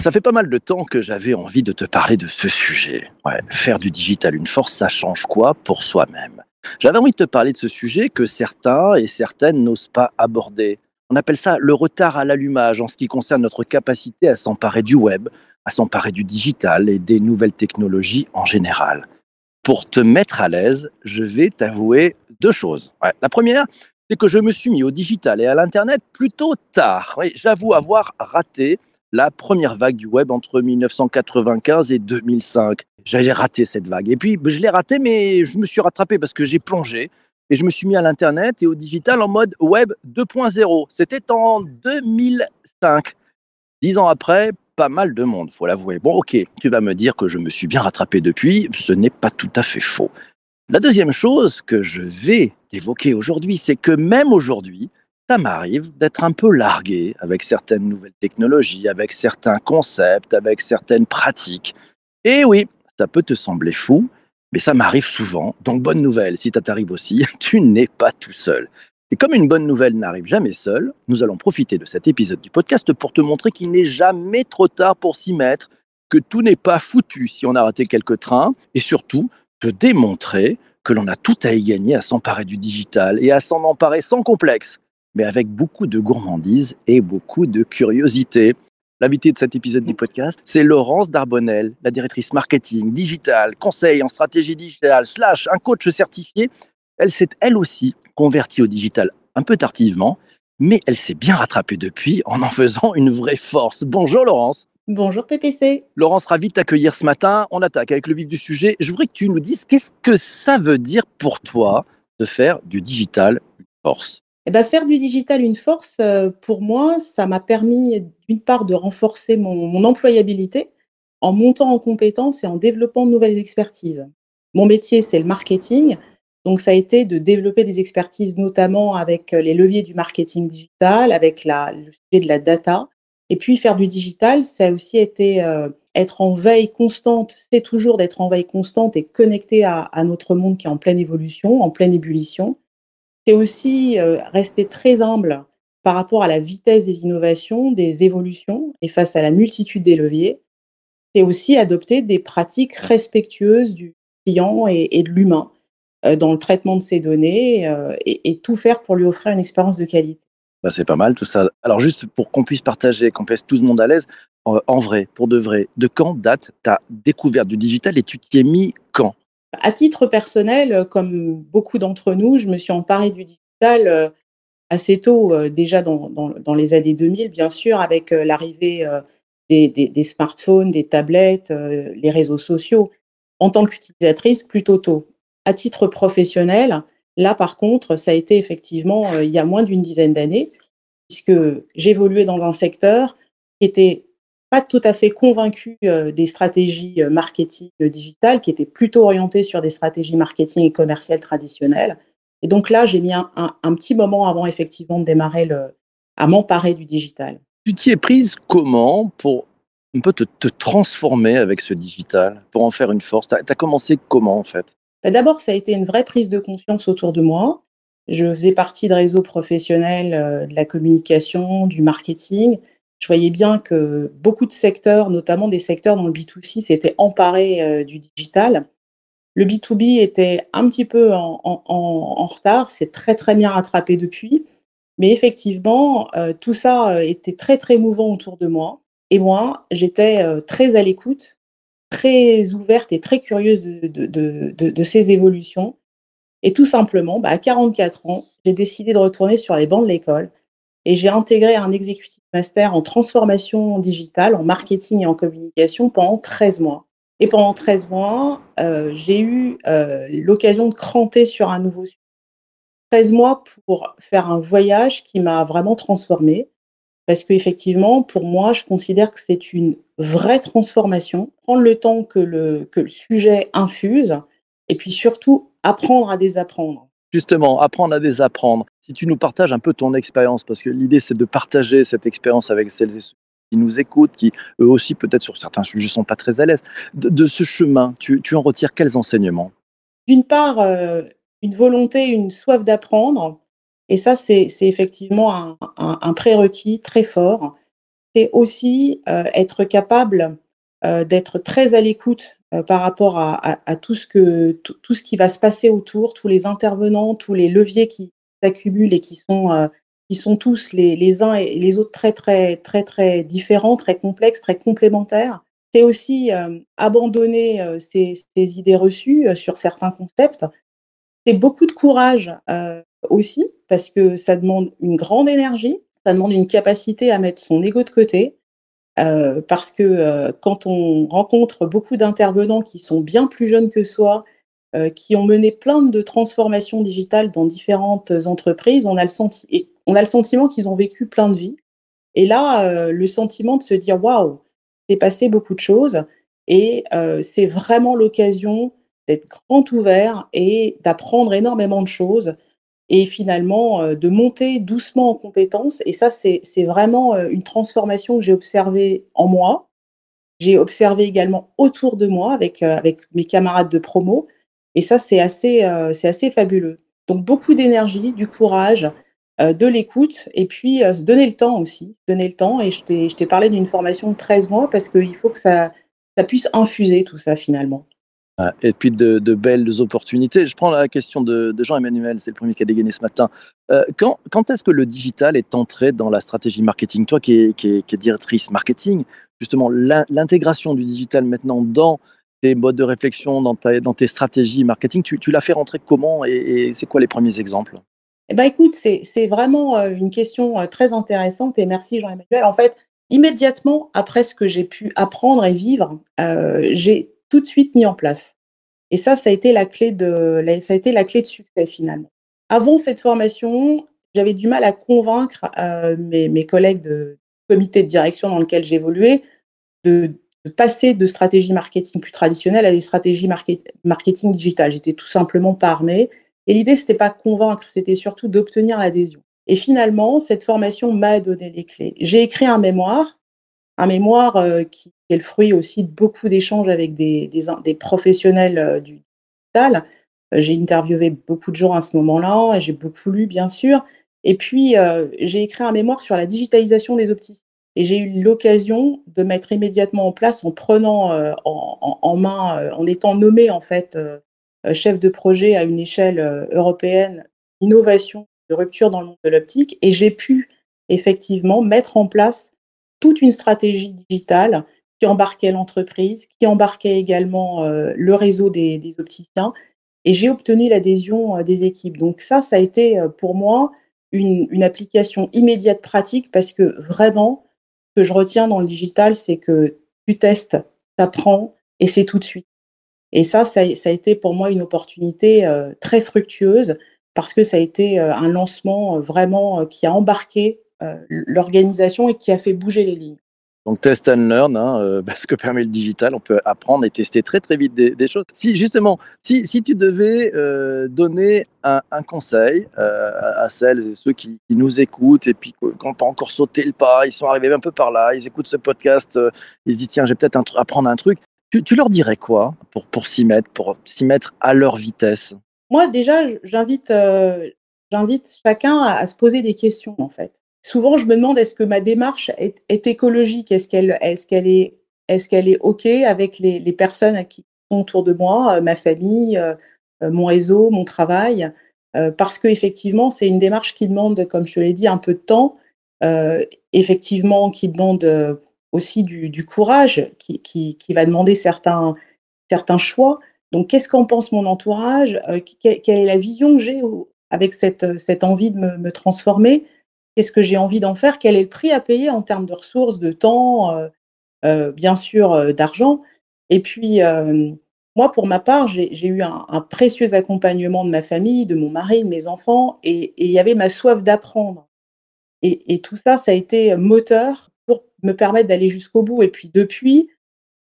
Ça fait pas mal de temps que j'avais envie de te parler de ce sujet. Faire du digital une force, ça change quoi pour soi-même? J'avais envie de te parler de ce sujet que certains et certaines n'osent pas aborder. On appelle ça le retard à l'allumage en ce qui concerne notre capacité à s'emparer du web, à s'emparer du digital et des nouvelles technologies en général. Pour te mettre à l'aise, je vais t'avouer deux choses. La première, c'est que je me suis mis au digital et à l'Internet plutôt tard. J'avoue avoir raté la première vague du web entre 1995 et 2005. J'avais raté cette vague. Et puis, je l'ai raté, mais je me suis rattrapé parce que j'ai plongé et je me suis mis à l'Internet et au digital en mode web 2.0. C'était en 2005. Dix ans après, pas mal de monde, faut l'avouer. Bon, ok, tu vas me dire que je me suis bien rattrapé depuis. Ce n'est pas tout à fait faux. La deuxième chose que je vais évoquer aujourd'hui, c'est que même aujourd'hui, ça m'arrive d'être un peu largué avec certaines nouvelles technologies, avec certains concepts, avec certaines pratiques. Et oui, ça peut te sembler fou, mais ça m'arrive souvent. Donc bonne nouvelle, si ça t'arrive aussi, tu n'es pas tout seul. Et comme une bonne nouvelle n'arrive jamais seule, nous allons profiter de cet épisode du podcast pour te montrer qu'il n'est jamais trop tard pour s'y mettre, que tout n'est pas foutu si on a raté quelques trains, et surtout te démontrer que l'on a tout à y gagner à s'emparer du digital et à s'en emparer sans complexe, mais avec beaucoup de gourmandise et beaucoup de curiosité. L'invité de cet épisode du podcast, c'est Laurence Darbonnel, la directrice marketing, digital, conseil en stratégie digitale, slash un coach certifié. Elle s'est elle aussi convertie au digital un peu tardivement, mais elle s'est bien rattrapée depuis en en faisant une vraie force. Bonjour Laurence. Bonjour PPC. Laurence, ravi de t'accueillir ce matin. On attaque avec le vif du sujet. Je voudrais que tu nous dises qu'est-ce que ça veut dire pour toi de faire du digital une force? Eh ben, faire du digital une force, euh, pour moi, ça m'a permis d'une part de renforcer mon, mon employabilité en montant en compétences et en développant de nouvelles expertises. Mon métier, c'est le marketing. Donc, ça a été de développer des expertises, notamment avec euh, les leviers du marketing digital, avec la, le sujet de la data. Et puis, faire du digital, ça a aussi été euh, être en veille constante. C'est toujours d'être en veille constante et connecté à, à notre monde qui est en pleine évolution, en pleine ébullition. C'est aussi euh, rester très humble par rapport à la vitesse des innovations, des évolutions et face à la multitude des leviers. C'est aussi adopter des pratiques respectueuses du client et, de l'humain euh, dans le traitement de ces données et, et tout faire pour lui offrir une expérience de qualité. Bah, c'est pas mal tout ça. Alors juste pour qu'on puisse partager, qu'on puisse tout le monde à l'aise, en, vrai, pour de vrai, de quand date ta découverte du digital et tu t'y es mis quand? À titre personnel, euh, comme beaucoup d'entre nous, je me suis emparée du digital euh, assez tôt, euh, déjà dans, dans- les années 2000, bien sûr, avec l'arrivée des, des- des smartphones, des tablettes, les réseaux sociaux. En tant qu'utilisatrice, plutôt tôt. À titre professionnel, là, par contre, ça a été effectivement euh, il y a moins d'une dizaine d'années, puisque j'évoluais dans un secteur qui était pas tout à fait convaincu euh, des stratégies euh, marketing digitales, qui était plutôt orienté sur des stratégies marketing et commerciales traditionnelles. Et donc là, j'ai mis un, petit moment avant effectivement de démarrer à m'emparer du digital. Tu t'y es prise comment pour un peu te, te transformer avec ce digital, pour en faire une force? Tu as, commencé comment en fait? Bah, D'abord, ça a été une vraie prise de conscience autour de moi. Je faisais partie de réseaux professionnels euh, de la communication, du marketing. Je voyais bien que beaucoup de secteurs, notamment des secteurs dans le B2C, s'étaient emparés euh, du digital. Le B2B était un petit peu en, retard, c'est très très bien rattrapé depuis. Mais effectivement, euh, tout ça était très très mouvant autour de moi. Et moi, j'étais très à l'écoute, très ouverte et très curieuse de, de- ces évolutions. Et tout simplement, bah, à 44 ans, j'ai décidé de retourner sur les bancs de l'école et j'ai intégré un executive master en transformation digitale, en marketing et en communication pendant 13 mois. Et pendant 13 mois, euh, j'ai eu euh, l'occasion de cranter sur un nouveau sujet. 13 mois pour faire un voyage qui m'a vraiment transformée. Parce qu'effectivement, pour moi, je considère que c'est une vraie transformation. Prendre le temps que le, que le sujet infuse et puis surtout apprendre à désapprendre. Justement, apprendre à désapprendre. Si tu nous partages un peu ton expérience, parce que l'idée c'est de partager cette expérience avec celles et ceux qui nous écoutent, qui eux aussi peut-être sur certains sujets sont pas très à l'aise. De, de ce chemin, tu, tu en retires quels enseignements? D'une part, euh, une volonté, une soif d'apprendre, Et ça, c'est effectivement un, prérequis très fort. C'est aussi euh, être capable euh, d'être très à l'écoute euh, par rapport à, tout, ce qui va se passer autour, tous les intervenants, tous les leviers qui s'accumulent et qui sont, qui sont tous les, uns et les autres très, très, très, très différents, très complexes, très complémentaires. C'est aussi abandonner ces, idées reçues sur certains concepts. C'est beaucoup de courage aussi, parce que ça demande une grande énergie, ça demande une capacité à mettre son ego de côté, euh, parce que euh, quand on rencontre beaucoup d'intervenants qui sont bien plus jeunes que soi, euh, qui ont mené plein de transformations digitales dans différentes entreprises, on a le, on a le sentiment qu'ils ont vécu plein de vies. Et là, le sentiment de se dire waouh, c'est passé beaucoup de choses, et c'est vraiment l'occasion d'être grand ouvert et d'apprendre énormément de choses et finalement euh, de monter doucement en compétences. Et ça, c'est vraiment euh, une transformation que j'ai observée en moi. J'ai observé également autour de moi avec, euh, mes camarades de promo. Et ça, c'est assez, assez fabuleux. Donc, beaucoup d'énergie, du courage, de l'écoute et puis se donner le temps aussi. Donner le temps. Et je t'ai parlé d'une formation de 13 mois parce qu'il faut que ça, ça puisse infuser tout ça finalement. Et puis de, belles opportunités. Je prends la question de, Jean-Emmanuel, c'est le premier qui a dégainé ce matin. Euh, quand, est-ce que le digital est entré dans la stratégie marketing? Toi qui es, qui, qui directrice marketing, justement, l'intégration du digital maintenant dans tes modes de réflexion, dans, ta, dans tes stratégies marketing, tu, tu l'as fait rentrer comment et, c'est quoi les premiers exemples? Eh ben, écoute, c'est vraiment euh, une question euh, très intéressante et merci Jean-Emmanuel. En fait, immédiatement après ce que j'ai pu apprendre et vivre, j'ai tout de suite mis en place. Et ça, ça a été la clé de, ça a été la clé de succès finalement. Avant cette formation, j'avais du mal à convaincre euh, mes, collègues de comité de direction dans lequel j'évoluais de, passer de stratégie marketing plus traditionnelle à des stratégies marketing digitales. J'étais tout simplement pas armée. Et l'idée, c'était pas convaincre, c'était surtout d'obtenir l'adhésion. Et finalement, cette formation m'a donné les clés. J'ai écrit un mémoire, un mémoire euh, qui est le fruit aussi de beaucoup d'échanges avec des, professionnels euh, du digital. Euh, j'ai interviewé beaucoup de gens à ce moment-là, et j'ai beaucoup lu, bien sûr. Et puis, euh, j'ai écrit un mémoire sur la digitalisation des opticiens. Et j'ai eu l'occasion de mettre immédiatement en place, en prenant en, main, en étant nommé en fait chef de projet à une échelle européenne, innovation de rupture dans le monde de l'optique. Et j'ai pu effectivement mettre en place toute une stratégie digitale qui embarquait l'entreprise, qui embarquait également euh, le réseau des, opticiens. Et j'ai obtenu l'adhésion euh, des équipes. Donc ça, ça a été euh, pour moi une, application immédiate pratique parce que vraiment, ce que je retiens dans le digital, c'est que tu testes, tu apprends et c'est tout de suite. Et ça, ça, a été pour moi une opportunité très fructueuse parce que ça a été un lancement vraiment qui a embarqué l'organisation et qui a fait bouger les lignes. Donc test and learn, hein, euh, ce que permet le digital, on peut apprendre et tester très très vite des, choses. Si justement, si, si tu devais euh, donner un, conseil euh, à celles et ceux qui, nous écoutent et puis qui n'ont pas encore sauté le pas, ils sont arrivés un peu par là, ils écoutent ce podcast, ils se disent tiens, j'ai peut-être apprendre un truc. Tu, leur dirais quoi pour, pour s'y mettre, pour s'y mettre à leur vitesse? Moi déjà, j'invite j'invite chacun à se poser des questions en fait souvent, je me demande est-ce que ma démarche est, écologique? Est-ce qu'elle est, OK avec les, personnes qui sont autour de moi, euh, ma famille, euh, euh, mon réseau, mon travail? Parce qu'effectivement, c'est une démarche qui demande, comme je te l'ai dit, un peu de temps, effectivement, qui demande aussi du, courage, qui, va demander certains, choix. Donc, qu'est-ce qu'en pense mon entourage? Quelle, est la vision que j'ai avec cette envie de me transformer? Qu'est-ce que j'ai envie d'en faire Quel est le prix à payer en termes de ressources, de temps, euh, euh, bien sûr, euh, d'argent Et puis, moi, pour ma part, j'ai eu un, précieux accompagnement de ma famille, de mon mari, de mes enfants, et il y avait ma soif d'apprendre. Et, tout ça, ça a été moteur pour me permettre d'aller jusqu'au bout. Et puis, depuis,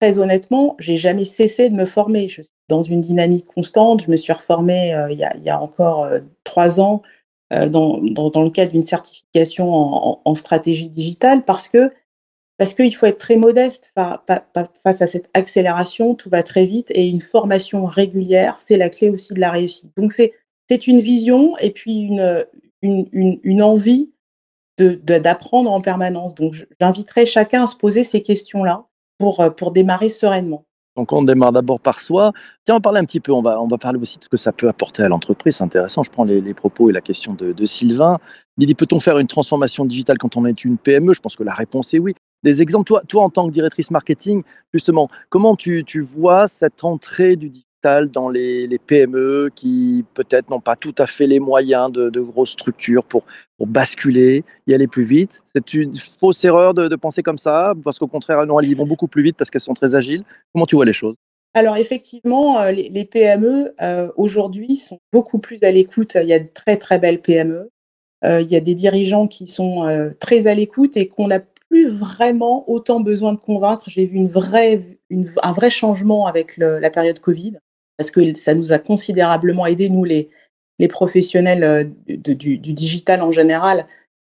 très honnêtement, j'ai jamais cessé de me former. Je suis dans une dynamique constante. Je me suis reformée il, y a, encore trois ans euh, dans, le cadre d'une certification en, stratégie digitale parce que parce qu'il faut être très modeste face à cette accélération, tout va très vite et une formation régulière, c'est la clé aussi de la réussite. Donc c'est une vision et puis une, une, envie d'apprendre de, en permanence. Donc, j'inviterai chacun à se poser ces questions-là pour, pour démarrer sereinement. Donc on démarre d'abord par soi. Tiens, on va parler un petit peu, on va, on va parler aussi de ce que ça peut apporter à l'entreprise. C'est intéressant, je prends les, propos et la question de, Sylvain. Il dit, peut-on faire une transformation digitale quand on est une PME Je pense que la réponse est oui. Des exemples, toi, en tant que directrice marketing, justement, comment tu, tu vois cette entrée du dans les, PME qui peut-être n'ont pas tout à fait les moyens de, grosses structures pour, basculer, y aller plus vite. C'est une fausse erreur de, penser comme ça, parce qu'au contraire, non, elles y vont beaucoup plus vite parce qu'elles sont très agiles. Comment tu vois les choses? Alors effectivement, euh, les, PME euh, aujourd'hui sont beaucoup plus à l'écoute. Il y a de très très belles PME. Euh, il y a des dirigeants qui sont très à l'écoute et qu'on n'a plus vraiment autant besoin de convaincre. J'ai vu une vraie, un vrai changement avec la période Covid parce que ça nous a considérablement aidé, nous, les, professionnels euh, du, digital en général,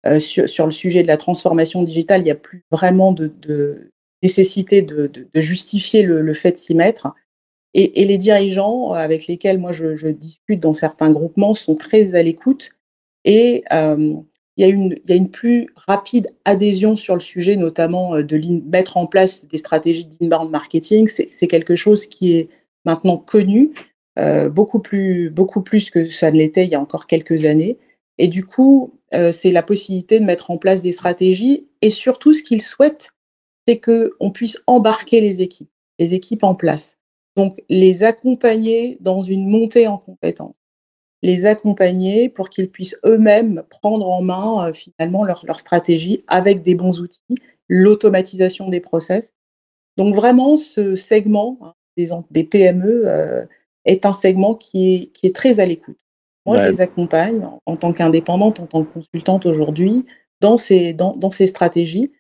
euh, sur, le sujet de la transformation digitale. Il n'y a plus vraiment de, nécessité de, justifier le, fait de s'y mettre. Et, les dirigeants avec lesquels moi je, discute dans certains groupements sont très à l'écoute et euh, il, y a une, il y a une plus rapide adhésion sur le sujet, notamment euh, de mettre en place des stratégies d'inbound marketing. C'est quelque chose qui est maintenant connu, euh, beaucoup, plus, beaucoup plus que ça ne l'était il y a encore quelques années. Et du coup, euh, c'est la possibilité de mettre en place des stratégies. Et surtout, ce qu'ils souhaitent, c'est qu'on puisse embarquer les équipes, les équipes en place. Donc, les accompagner dans une montée en compétences. Les accompagner pour qu'ils puissent eux-mêmes prendre en main euh, finalement leur, leur stratégie avec des bons outils, l'automatisation des process. Donc vraiment, ce segment, hein, des, des PME euh, est un segment qui est, qui est très à l'écoute. Moi, ouais. je les accompagne en, en tant qu'indépendante, en tant que consultante aujourd'hui, dans ces, dans, dans ces stratégies,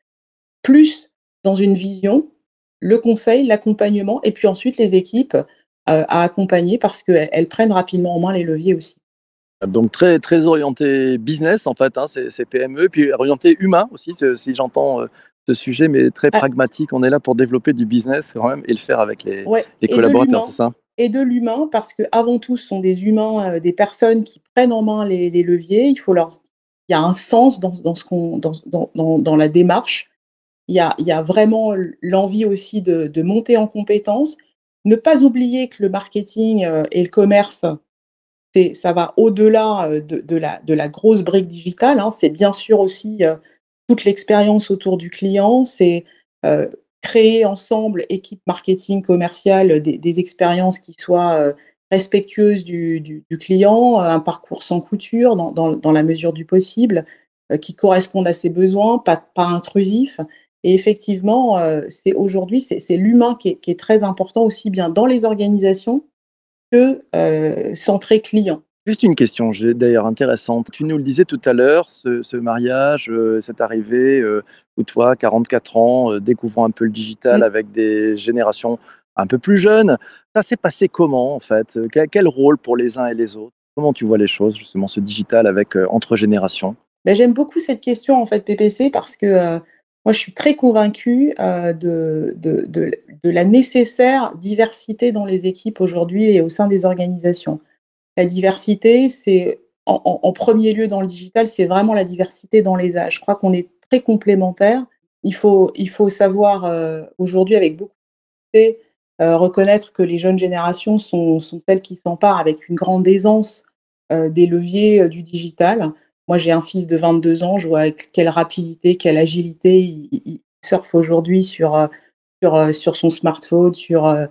plus dans une vision, le conseil, l'accompagnement, et puis ensuite les équipes euh, à accompagner parce qu'elles prennent rapidement en main les leviers aussi. Donc très, très orienté business en fait, hein, ces, ces, PME, puis orienté humain aussi, si j'entends euh, ce sujet, mais très ah. pragmatique. On est là pour développer du business quand même et le faire avec les, ouais. les collaborateurs, c'est ça? Et de l'humain, parce que avant tout, ce sont des humains, euh, des personnes qui prennent en main les, les, leviers. Il faut leur, il y a un sens dans, dans ce qu'on, dans, dans, dans, la démarche. Il y a, il y a vraiment l'envie aussi de, de monter en compétences. Ne pas oublier que le marketing euh, et le commerce, ça va au-delà euh, de, la, grosse brique digitale. Hein. C'est bien sûr aussi euh, toute l'expérience autour du client, c'est euh, créer ensemble, équipe marketing commerciale, des, expériences qui soient respectueuses du, client, un parcours sans couture dans, la mesure du possible, qui correspondent à ses besoins, pas, pas intrusif. Et effectivement, c'est aujourd'hui, c'est l'humain qui, est très important aussi bien dans les organisations que euh, centré client. Juste une question, d'ailleurs intéressante. Tu nous le disais tout à l'heure, ce, ce, mariage, euh, cette arrivée euh, où toi, 44 ans, euh, découvrant un peu le digital mmh. avec des générations un peu plus jeunes, ça s'est passé comment en fait? Quel, quel, rôle pour les uns et les autres? Comment tu vois les choses, justement, ce digital avec euh, entre générations? Ben, J'aime beaucoup cette question en fait, PPC, parce que euh, moi je suis très convaincue euh, de, la nécessaire diversité dans les équipes aujourd'hui et au sein des organisations. La diversité, c'est en, premier lieu dans le digital, c'est vraiment la diversité dans les âges. Je crois qu'on est très complémentaires. Il faut, savoir euh, aujourd'hui avec beaucoup de euh, reconnaître que les jeunes générations sont, celles qui s'emparent avec une grande aisance euh, des leviers du digital. Moi, j'ai un fils de 22 ans, je vois avec quelle rapidité, quelle agilité il, surfe aujourd'hui sur, euh, sur, euh, sur son smartphone, sur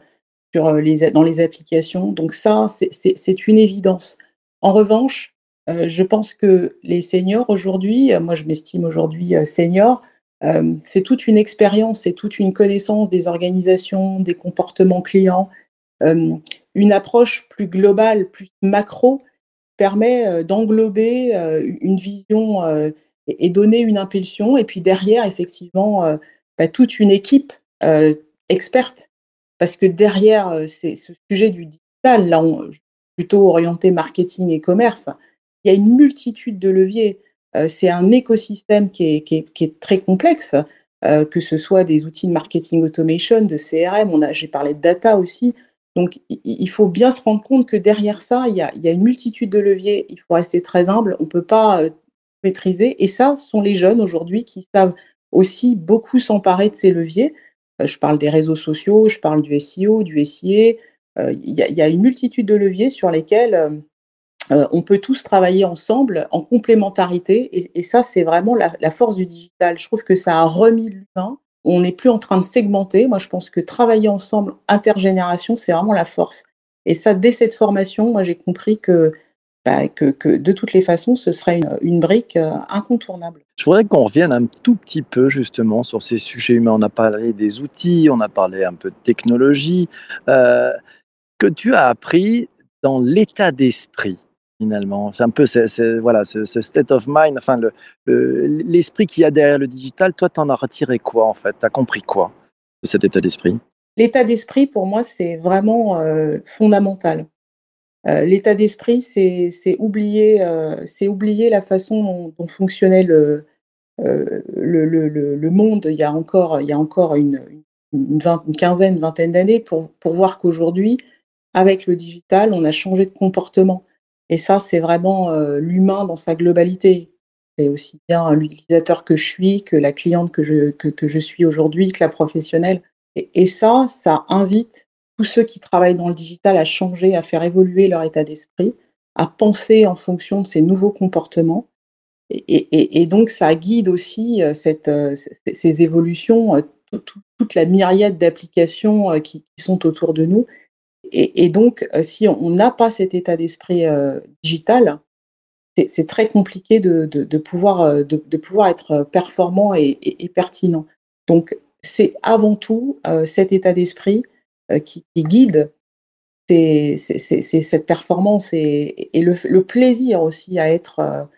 sur euh, les, dans les applications. Donc ça, c'est une évidence. En revanche, je pense que les seniors aujourd'hui, moi je m'estime aujourd'hui senior, c'est toute une expérience, c'est toute une connaissance des organisations, des comportements clients, une approche plus globale, plus macro permet d'englober une vision et, donner une impulsion. Et puis derrière, effectivement, bah, toute une équipe experte parce que derrière euh, ce sujet du digital, là, plutôt orienté marketing et commerce, il y a une multitude de leviers. C'est un écosystème qui est, qui est, très complexe, que ce soit des outils de marketing automation, de CRM, j'ai parlé de data aussi. Donc, il faut bien se rendre compte que derrière ça, il y a, une multitude de leviers. Il faut rester très humble. On ne peut pas euh, maîtriser. Et ça, ce sont les jeunes aujourd'hui qui savent aussi beaucoup s'emparer de ces leviers. Euh, je parle des réseaux sociaux, je parle du SEO, du SIA. Euh, il y, a, une multitude de leviers sur lesquels euh, on peut tous travailler ensemble en complémentarité. Et, et ça, c'est vraiment la, la force du digital. Je trouve que ça a remis l'humain on n'est plus en train de segmenter. Moi, je pense que travailler ensemble, intergénération, c'est vraiment la force. Et ça, dès cette formation, moi, j'ai compris que, bah, que, de toutes les façons, ce serait une, une brique euh, incontournable. Je voudrais qu'on revienne un tout petit peu justement sur ces sujets humains. On a parlé des outils, on a parlé un peu de technologie. Euh, que tu as appris dans l'état d'esprit finalement. C'est un peu ce, state of mind, enfin le, le, l'esprit qu'il y a derrière le digital. Toi, tu en as retiré quoi en fait? Tu as compris quoi de cet état d'esprit? L'état d'esprit, pour moi, c'est vraiment euh, fondamental. Euh, l'état d'esprit, c'est, c'est, oublier, euh, c'est oublier la façon dont, fonctionnait le, monde il y a encore, une, une, une quinzaine, vingtaine d'années pour voir qu'aujourd'hui, avec le digital, on a changé de comportement. Et ça, c'est vraiment euh, l'humain dans sa globalité. C'est aussi bien l'utilisateur que je suis, que la cliente que je, que, je suis aujourd'hui, que la professionnelle. Et, ça, ça invite tous ceux qui travaillent dans le digital à changer, à faire évoluer leur état d'esprit, à penser en fonction de ces nouveaux comportements. Et, donc, ça guide aussi euh, euh, ces évolutions, tout, toute la myriade d'applications qui sont autour de nous et, donc, euh, si on n'a pas cet état d'esprit euh, digital, c'est très compliqué de, euh, pouvoir être performant et, pertinent. Donc, c'est avant tout cet état d'esprit qui, guide cette performance et, le, plaisir aussi à être,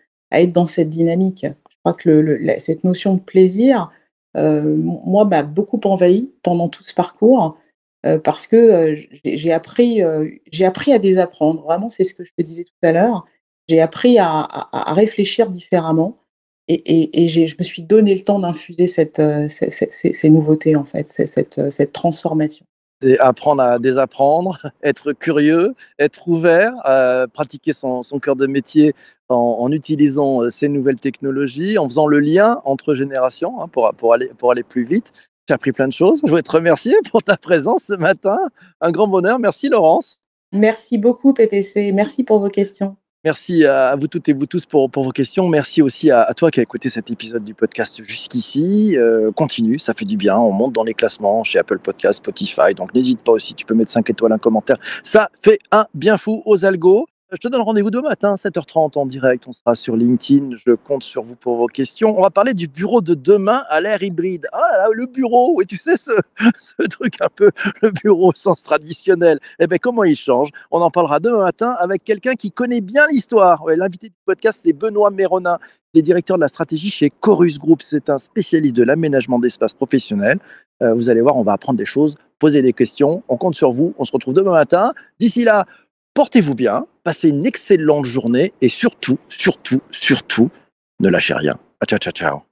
dans cette dynamique. Je crois que cette notion de plaisir, moi, m'a beaucoup envahi pendant tout ce parcours. Euh, parce que euh, j'ai appris, euh, j'ai appris à désapprendre. Vraiment, c'est ce que je te disais tout à l'heure. J'ai appris à, réfléchir différemment et, je me suis donné le temps d'infuser ces, nouveautés, en fait, cette, transformation. C'est apprendre à désapprendre, être curieux, être ouvert, pratiquer son, cœur de métier en, utilisant ces nouvelles technologies, en faisant le lien entre générations hein, pour aller plus vite. J'ai appris plein de choses. Je voudrais te remercier pour ta présence ce matin. Un grand bonheur. Merci Laurence. Merci beaucoup PPC. Merci pour vos questions. Merci à vous toutes et vous tous pour, pour vos questions. Merci aussi à, à, toi qui as écouté cet épisode du podcast jusqu'ici. Euh, continue, ça fait du bien. On monte dans les classements chez Apple Podcast, Spotify. Donc n'hésite pas aussi, tu peux mettre 5 étoiles, un commentaire. Ça fait un bien fou aux algos. Je te donne rendez-vous demain matin, 7h30 en direct. On sera sur LinkedIn. Je compte sur vous pour vos questions. On va parler du bureau de demain à l'ère hybride. Ah là là, le bureau, oui, tu sais, ce, truc un peu, le bureau au sens traditionnel. Eh bien, comment il change? On en parlera demain matin avec quelqu'un qui connaît bien l'histoire. L'invité du podcast, c'est Benoît Méronin. Il est directeur de la stratégie chez Chorus Group. C'est un spécialiste de l'aménagement d'espace professionnel. Euh, vous allez voir, on va apprendre des choses, poser des questions. On compte sur vous. On se retrouve demain matin. D'ici là, Portez-vous bien, passez une excellente journée et surtout, surtout, surtout, ne lâchez rien. Ciao, ciao, ciao.